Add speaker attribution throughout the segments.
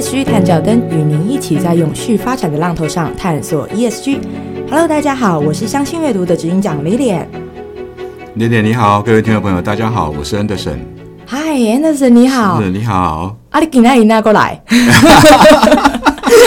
Speaker 1: ESG 探照灯与您一起在永续发展的浪头上探索 ESG。Hello，大家好，我是相信阅读的执行长李脸。
Speaker 2: 李脸你好，各位听众朋友，大家好，我是 Anderson。
Speaker 1: Hi，Anderson 你好。
Speaker 2: 是，你好。
Speaker 1: 阿里给那里那过来。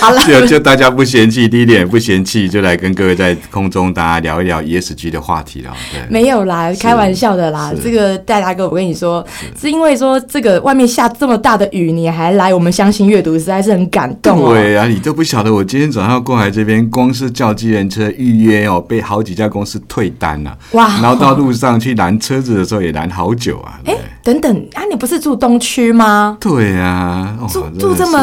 Speaker 2: 好了，就就大家不嫌弃，第一点不嫌弃，就来跟各位在空中大家聊一聊 ESG 的话题了。对，
Speaker 1: 没有啦，开玩笑的啦。这个戴大哥，我跟你说，是因为说这个外面下这么大的雨，你还来我们相信阅读，实在是很感动。
Speaker 2: 对啊，你都不晓得，我今天早上过来这边，光是叫机人车预约哦，被好几家公司退单了。哇！然后到路上去拦车子的时候，也拦好久啊。
Speaker 1: 哎，等等啊，你不是住东区吗？
Speaker 2: 对啊，
Speaker 1: 住住这么。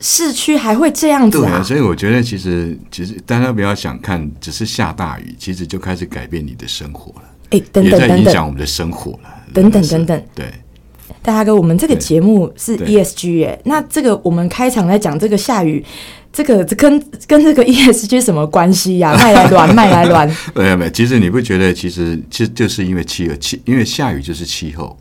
Speaker 1: 市区还会这样子啊？
Speaker 2: 对，所以我觉得其实其实大家不要想看，只是下大雨，其实就开始改变你的生活了。
Speaker 1: 哎，等等等等，
Speaker 2: 影响我们的生活了。
Speaker 1: 等等等等，
Speaker 2: 对，
Speaker 1: 大家哥，我们这个节目是 ESG 哎，那这个我们开场在讲这个下雨，这个跟跟这个 ESG 什么关系呀？麦来乱，麦来乱。
Speaker 2: 没有没有，其实你不觉得，其实其实就是因为气候气，因为下雨就是气候。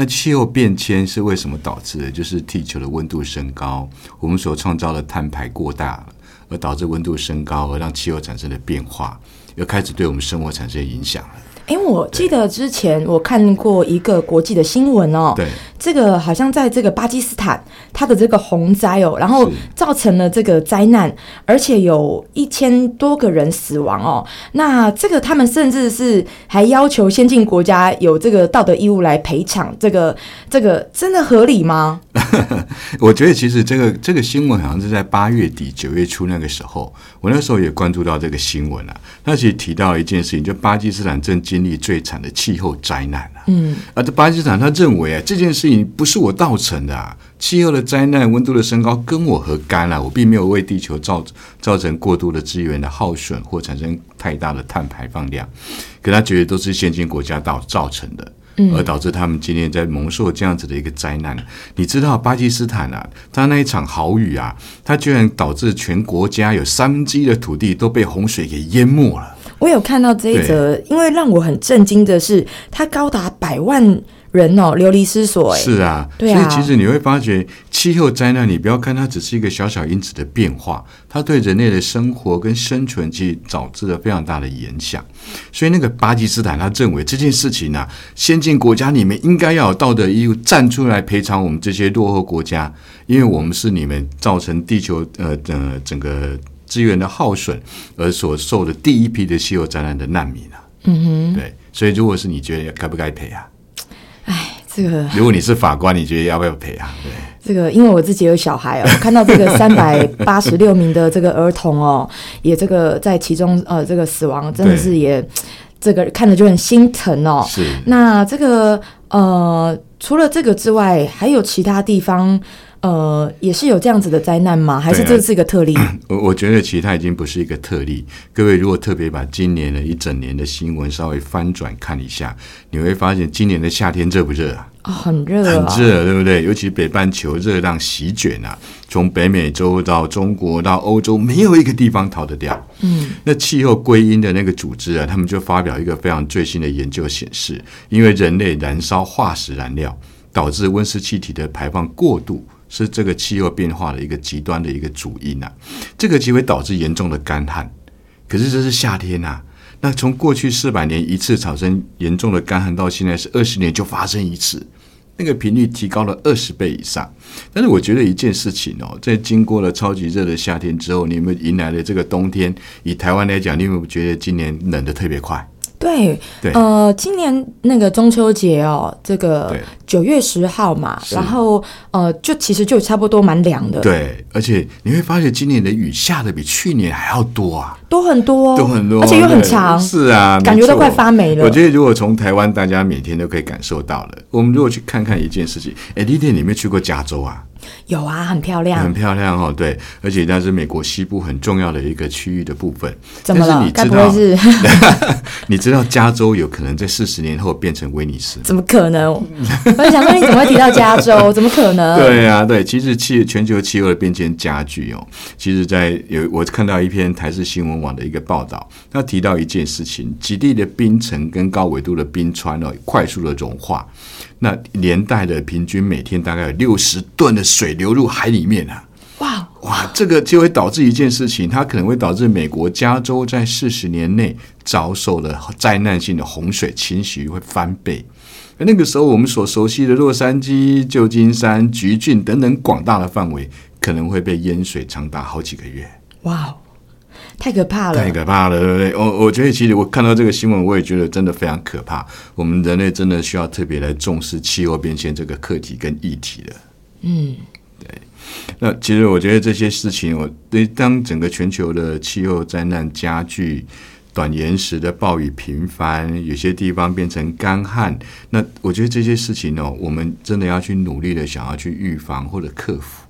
Speaker 2: 那气候变迁是为什么导致的？就是地球的温度升高，我们所创造的碳排过大了，而导致温度升高，而让气候产生的变化，又开始对我们生活产生影响了。
Speaker 1: 哎，我记得之前我看过一个国际的新闻哦，
Speaker 2: 对，
Speaker 1: 这个好像在这个巴基斯坦，它的这个洪灾哦，然后造成了这个灾难，而且有一千多个人死亡哦。那这个他们甚至是还要求先进国家有这个道德义务来赔偿，这个这个真的合理吗？
Speaker 2: 我觉得其实这个这个新闻好像是在八月底九月初那个时候，我那时候也关注到这个新闻了。那其实提到一件事情，就巴基斯坦正经历最惨的气候灾难了。嗯，而这巴基斯坦他认为啊，这件事情不是我造成的啊，气候的灾难、温度的升高跟我何干啊？我并没有为地球造造成过度的资源的耗损或产生太大的碳排放量，可他觉得都是先进国家造造成的。而导致他们今天在蒙受这样子的一个灾难。你知道巴基斯坦啊，他那一场豪雨啊，它居然导致全国家有三分之一的土地都被洪水给淹没了。
Speaker 1: 我有看到这一则，因为让我很震惊的是，它高达百万。人哦，流离失所。
Speaker 2: 是啊，
Speaker 1: 所
Speaker 2: 以其实你会发觉，气候灾难，你不要看它只是一个小小因子的变化，它对人类的生活跟生存其实导致了非常大的影响。所以那个巴基斯坦，他认为这件事情呢，先进国家你们应该要有道德义务站出来赔偿我们这些落后国家，因为我们是你们造成地球呃呃整个资源的耗损而所受的第一批的气候灾难的难民啊。嗯哼，对，所以如果是你觉得该不该赔啊？
Speaker 1: 这个，
Speaker 2: 如果你是法官，你觉得要不要赔啊？对，
Speaker 1: 这个，因为我自己有小孩哦，看到这个三百八十六名的这个儿童哦，也这个在其中呃这个死亡，真的是也这个看着就很心疼哦。
Speaker 2: 是，
Speaker 1: 那这个呃，除了这个之外，还有其他地方？呃，也是有这样子的灾难吗？还是这是一个特例？
Speaker 2: 我我觉得其实它已经不是一个特例。各位如果特别把今年的一整年的新闻稍微翻转看一下，你会发现今年的夏天热不热啊？
Speaker 1: 哦，很热，
Speaker 2: 很热，对不对？尤其北半球热浪席卷啊，从北美洲到中国到欧洲，没有一个地方逃得掉。嗯，那气候归因的那个组织啊，他们就发表一个非常最新的研究显示，因为人类燃烧化石燃料，导致温室气体的排放过度。是这个气候变化的一个极端的一个主因啊，这个就会导致严重的干旱。可是这是夏天呐，那从过去四百年一次产生严重的干旱，到现在是二十年就发生一次，那个频率提高了二十倍以上。但是我觉得一件事情哦，在经过了超级热的夏天之后，你们迎来了这个冬天。以台湾来讲，你有没有觉得今年冷的特别快？
Speaker 1: 对，呃，今年那个中秋节哦，这个九月十号嘛，然后呃，就其实就差不多蛮凉的。
Speaker 2: 对，而且你会发现今年的雨下的比去年还要多啊，
Speaker 1: 多很多，
Speaker 2: 多很多，
Speaker 1: 而且又很长。
Speaker 2: 是啊，
Speaker 1: 感觉都快发霉了。
Speaker 2: 我觉得如果从台湾，大家每天都可以感受到了。我们如果去看看一件事情，哎，丽丽，你没去过加州啊？
Speaker 1: 有啊，很漂亮，
Speaker 2: 很漂亮哦。对，而且那是美国西部很重要的一个区域的部分。
Speaker 1: 怎么了？你知道是？
Speaker 2: 你知道加州有可能在四十年后变成威尼斯？
Speaker 1: 怎么可能？我在想说，你怎么会提到加州？怎么可能？
Speaker 2: 对啊，对，其实气全球气候的变迁加剧哦。其实，在有我看到一篇台视新闻网的一个报道，他提到一件事情：极地的冰层跟高纬度的冰川哦，快速的融化。那连带的平均每天大概有六十吨的水流入海里面啊！哇哇，这个就会导致一件事情，它可能会导致美国加州在四十年内遭受的灾难性的洪水侵袭会翻倍。那个时候，我们所熟悉的洛杉矶、旧金山、橘郡等等广大的范围，可能会被淹水长达好几个月。
Speaker 1: 哇，太可怕了！
Speaker 2: 太可怕了，对不对？我我觉得，其实我看到这个新闻，我也觉得真的非常可怕。我们人类真的需要特别来重视气候变迁这个课题跟议题的。
Speaker 1: 嗯，
Speaker 2: 对。那其实我觉得这些事情，我对当整个全球的气候灾难加剧。短延时的暴雨频繁，有些地方变成干旱。那我觉得这些事情呢，我们真的要去努力的想要去预防或者克服。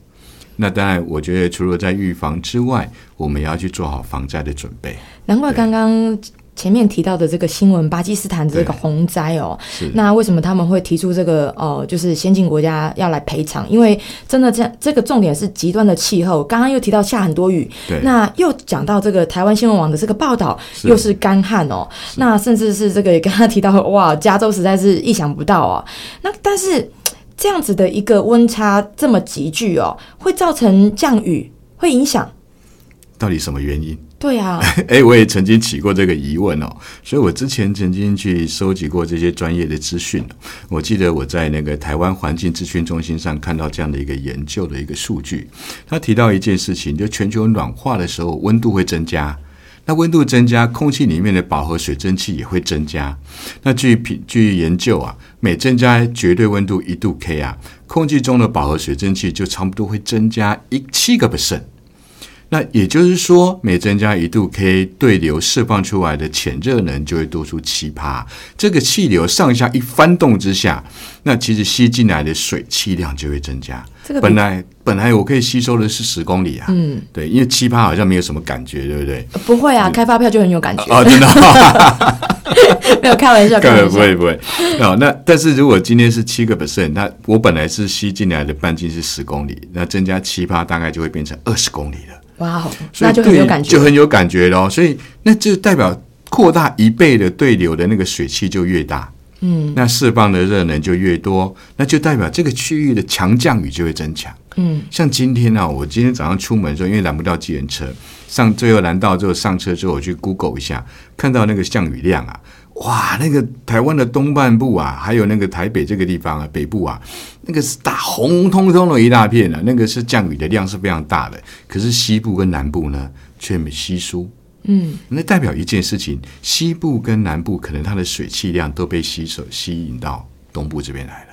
Speaker 2: 那当然，我觉得除了在预防之外，我们也要去做好防灾的准备。
Speaker 1: 难怪刚刚。前面提到的这个新闻，巴基斯坦这个洪灾哦，那为什么他们会提出这个呃，就是先进国家要来赔偿？因为真的这样，这个重点是极端的气候。刚刚又提到下很多雨，那又讲到这个台湾新闻网的这个报道，又是干旱哦。那甚至是这个也刚刚提到，哇，加州实在是意想不到哦。那但是这样子的一个温差这么急剧哦，会造成降雨，会影响？
Speaker 2: 到底什么原因？
Speaker 1: 对啊，
Speaker 2: 哎，我也曾经起过这个疑问哦，所以我之前曾经去收集过这些专业的资讯。我记得我在那个台湾环境资讯中心上看到这样的一个研究的一个数据，他提到一件事情，就全球暖化的时候温度会增加，那温度增加，空气里面的饱和水蒸气也会增加。那据据研究啊，每增加绝对温度一度 K 啊，空气中的饱和水蒸气就差不多会增加一七个 percent。那也就是说，每增加一度 K，对流释放出来的潜热能就会多出七帕。这个气流上下一翻动之下，那其实吸进来的水气量就会增加。
Speaker 1: 这个
Speaker 2: 本来本来我可以吸收的是十公里啊，嗯，对，因为七帕好像没有什么感觉，对不对？
Speaker 1: 不会啊，开发票就很有感觉
Speaker 2: 哦，真的，
Speaker 1: 没有开玩笑，
Speaker 2: 根本不会不会。哦，那但是如果今天是七个 percent，那我本来是吸进来的半径是十公里，那增加七趴大概就会变成二十公里了。
Speaker 1: 哇，那就很有感觉，
Speaker 2: 就很有感觉咯。所以那就代表扩大一倍的对流的那个水汽就越大，嗯，那释放的热能就越多，那就代表这个区域的强降雨就会增强。嗯，像今天呢，我今天早上出门的时候，因为拦不到计程车，上最后拦到之后上车之后，我去 Google 一下，看到那个降雨量啊。哇，那个台湾的东半部啊，还有那个台北这个地方啊，北部啊，那个是大红彤彤的一大片啊，那个是降雨的量是非常大的。可是西部跟南部呢，却没稀疏。嗯，那代表一件事情，西部跟南部可能它的水汽量都被吸收吸引到东部这边来了。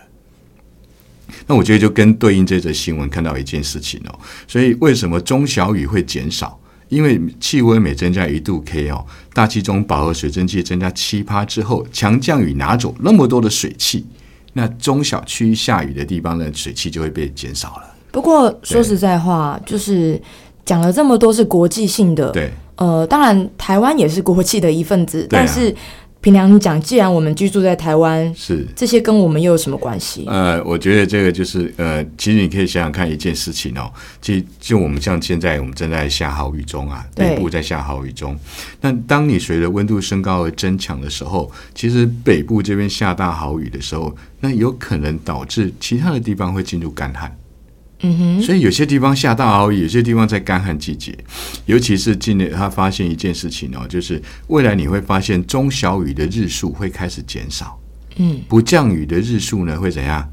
Speaker 2: 那我觉得就跟对应这则新闻看到一件事情哦，所以为什么中小雨会减少？因为气温每增加一度 K 哦，大气中饱和水蒸气增加七趴之后，强降雨拿走那么多的水汽，那中小区下雨的地方的水汽就会被减少了。
Speaker 1: 不过说实在话，就是讲了这么多是国际性的，
Speaker 2: 对，
Speaker 1: 呃，当然台湾也是国际的一份子，但是。平良讲，既然我们居住在台湾，
Speaker 2: 是
Speaker 1: 这些跟我们又有什么关系？
Speaker 2: 呃，我觉得这个就是呃，其实你可以想想看一件事情哦，其实就我们像现在我们正在下好雨中啊，北部在下好雨中。那当你随着温度升高而增强的时候，其实北部这边下大好雨的时候，那有可能导致其他的地方会进入干旱。嗯哼，所以有些地方下大雨，有些地方在干旱季节，尤其是今年他发现一件事情哦，就是未来你会发现中小雨的日数会开始减少，嗯，不降雨的日数呢会怎样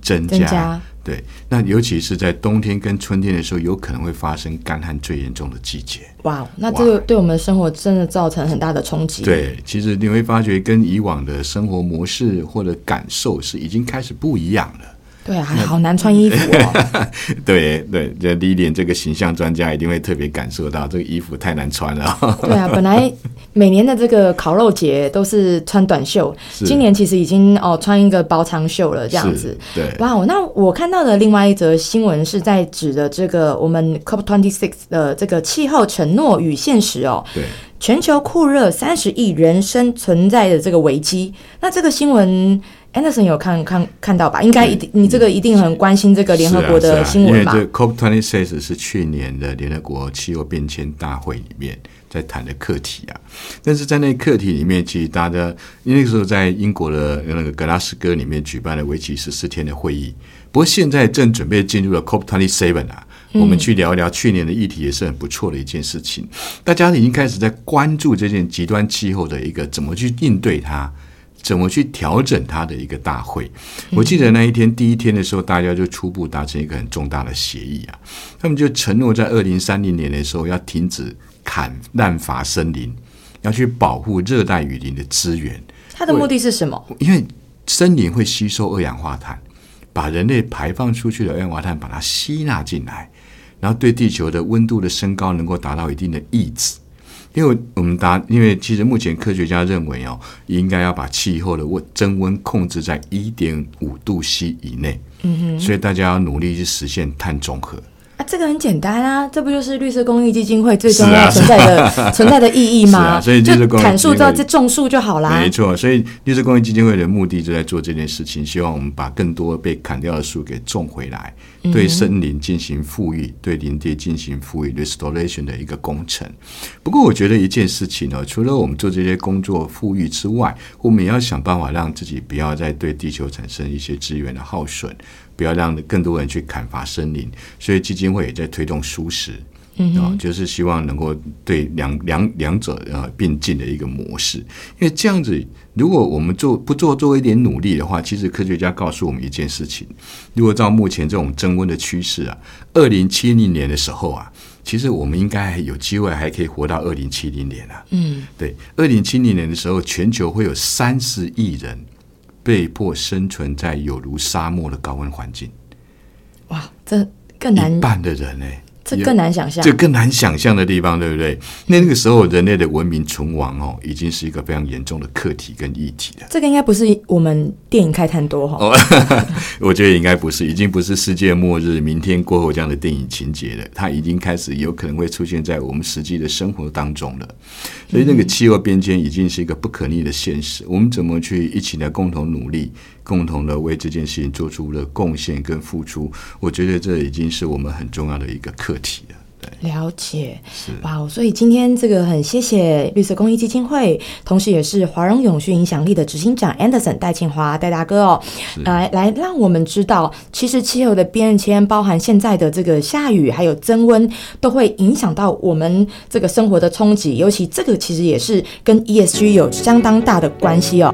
Speaker 2: 增加？对，那尤其是在冬天跟春天的时候，有可能会发生干旱最严重的季节。
Speaker 1: 哇，那这个对我们的生活真的造成很大的冲击。
Speaker 2: 对，其实你会发觉跟以往的生活模式或者感受是已经开始不一样了。
Speaker 1: 对啊，还好难穿衣服哦。
Speaker 2: 对对，这第一点，这个形象专家一定会特别感受到这个衣服太难穿了。
Speaker 1: 对啊，本来每年的这个烤肉节都是穿短袖，今年其实已经哦穿一个薄长袖了，这样子。
Speaker 2: 对，
Speaker 1: 哇，那我看到的另外一则新闻是在指的这个我们 COP twenty six 的这个气候承诺与现实哦。
Speaker 2: 对，
Speaker 1: 全球酷热三十亿人生存在的这个危机，那这个新闻。Anderson 有看看看到吧？应该一定，你这个一定很关心这个联合国的新闻吧？
Speaker 2: 因为这 COP twenty six 是去年的联合国气候变迁大会里面在谈的课题啊。但是在那课题里面，其实大家因为那个时候在英国的那个格拉斯哥里面举办了为期十四天的会议。不过现在正准备进入了 COP twenty seven 啊。我们去聊一聊去年的议题，也是很不错的一件事情。大家已经开始在关注这件极端气候的一个怎么去应对它。怎么去调整它的一个大会？我记得那一天第一天的时候，大家就初步达成一个很重大的协议啊。他们就承诺在二零三零年的时候要停止砍滥伐森林，要去保护热带雨林的资源。
Speaker 1: 它的目的是什么？
Speaker 2: 因为森林会吸收二氧化碳，把人类排放出去的二氧化碳把它吸纳进来，然后对地球的温度的升高能够达到一定的抑制。因为我们答，因为其实目前科学家认为哦，应该要把气候的温增温控制在一点五度 C 以内，嗯哼，所以大家要努力去实现碳中和。
Speaker 1: 啊，这个很简单啊，这不就是绿色公益基金会最重要存在的 存在的意义吗？
Speaker 2: 所以
Speaker 1: 就砍树到这种树就好啦。
Speaker 2: 没错，所以绿色公益基金会的目的就在做这件事情，希望我们把更多被砍掉的树给种回来，对森林进行富裕，对林地进行富裕 restoration 的一个工程。不过，我觉得一件事情呢，除了我们做这些工作富裕之外，我们也要想办法让自己不要再对地球产生一些资源的耗损。不要让更多人去砍伐森林，所以基金会也在推动舒适，啊，就是希望能够对两两两者呃并进的一个模式。因为这样子，如果我们做不做做一点努力的话，其实科学家告诉我们一件事情：如果照目前这种增温的趋势啊，二零七零年的时候啊，其实我们应该有机会还可以活到二零七零年啊。嗯，对，二零七零年的时候，全球会有三十亿人。被迫生存在有如沙漠的高温环境，
Speaker 1: 哇，这更难。
Speaker 2: 一半的人呢？
Speaker 1: 这更难想象，
Speaker 2: 这更难想象的地方，对不对？那那个时候，人类的文明存亡哦，已经是一个非常严重的课题跟议题了。
Speaker 1: 这个应该不是我们电影开太多哈。
Speaker 2: 我觉得应该不是，已经不是世界末日、明天过后这样的电影情节了。它已经开始有可能会出现在我们实际的生活当中了。所以，那个气候变迁已经是一个不可逆的现实。我们怎么去一起来共同努力？共同的为这件事情做出了贡献跟付出，我觉得这已经是我们很重要的一个课题了。
Speaker 1: 对，了解，是哇。所以今天这个很谢谢绿色公益基金会，同时也是华融永续影响力的执行长 Anderson 戴庆华戴大哥哦，来来让我们知道，其实气候的变迁，包含现在的这个下雨还有增温，都会影响到我们这个生活的冲击，尤其这个其实也是跟 ESG 有相当大的关系哦。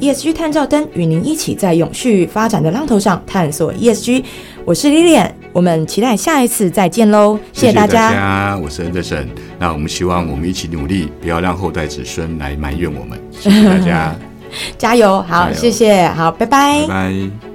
Speaker 1: ESG 探照灯与您一起在永续发展的浪头上探索 ESG。我是 Lilian，我们期待下一次再见喽！
Speaker 2: 谢
Speaker 1: 谢大
Speaker 2: 家，我是 Anderson。那我们希望我们一起努力，不要让后代子孙来埋怨我们。谢谢大家，
Speaker 1: 加油！好，谢谢，好，拜拜，
Speaker 2: 拜拜。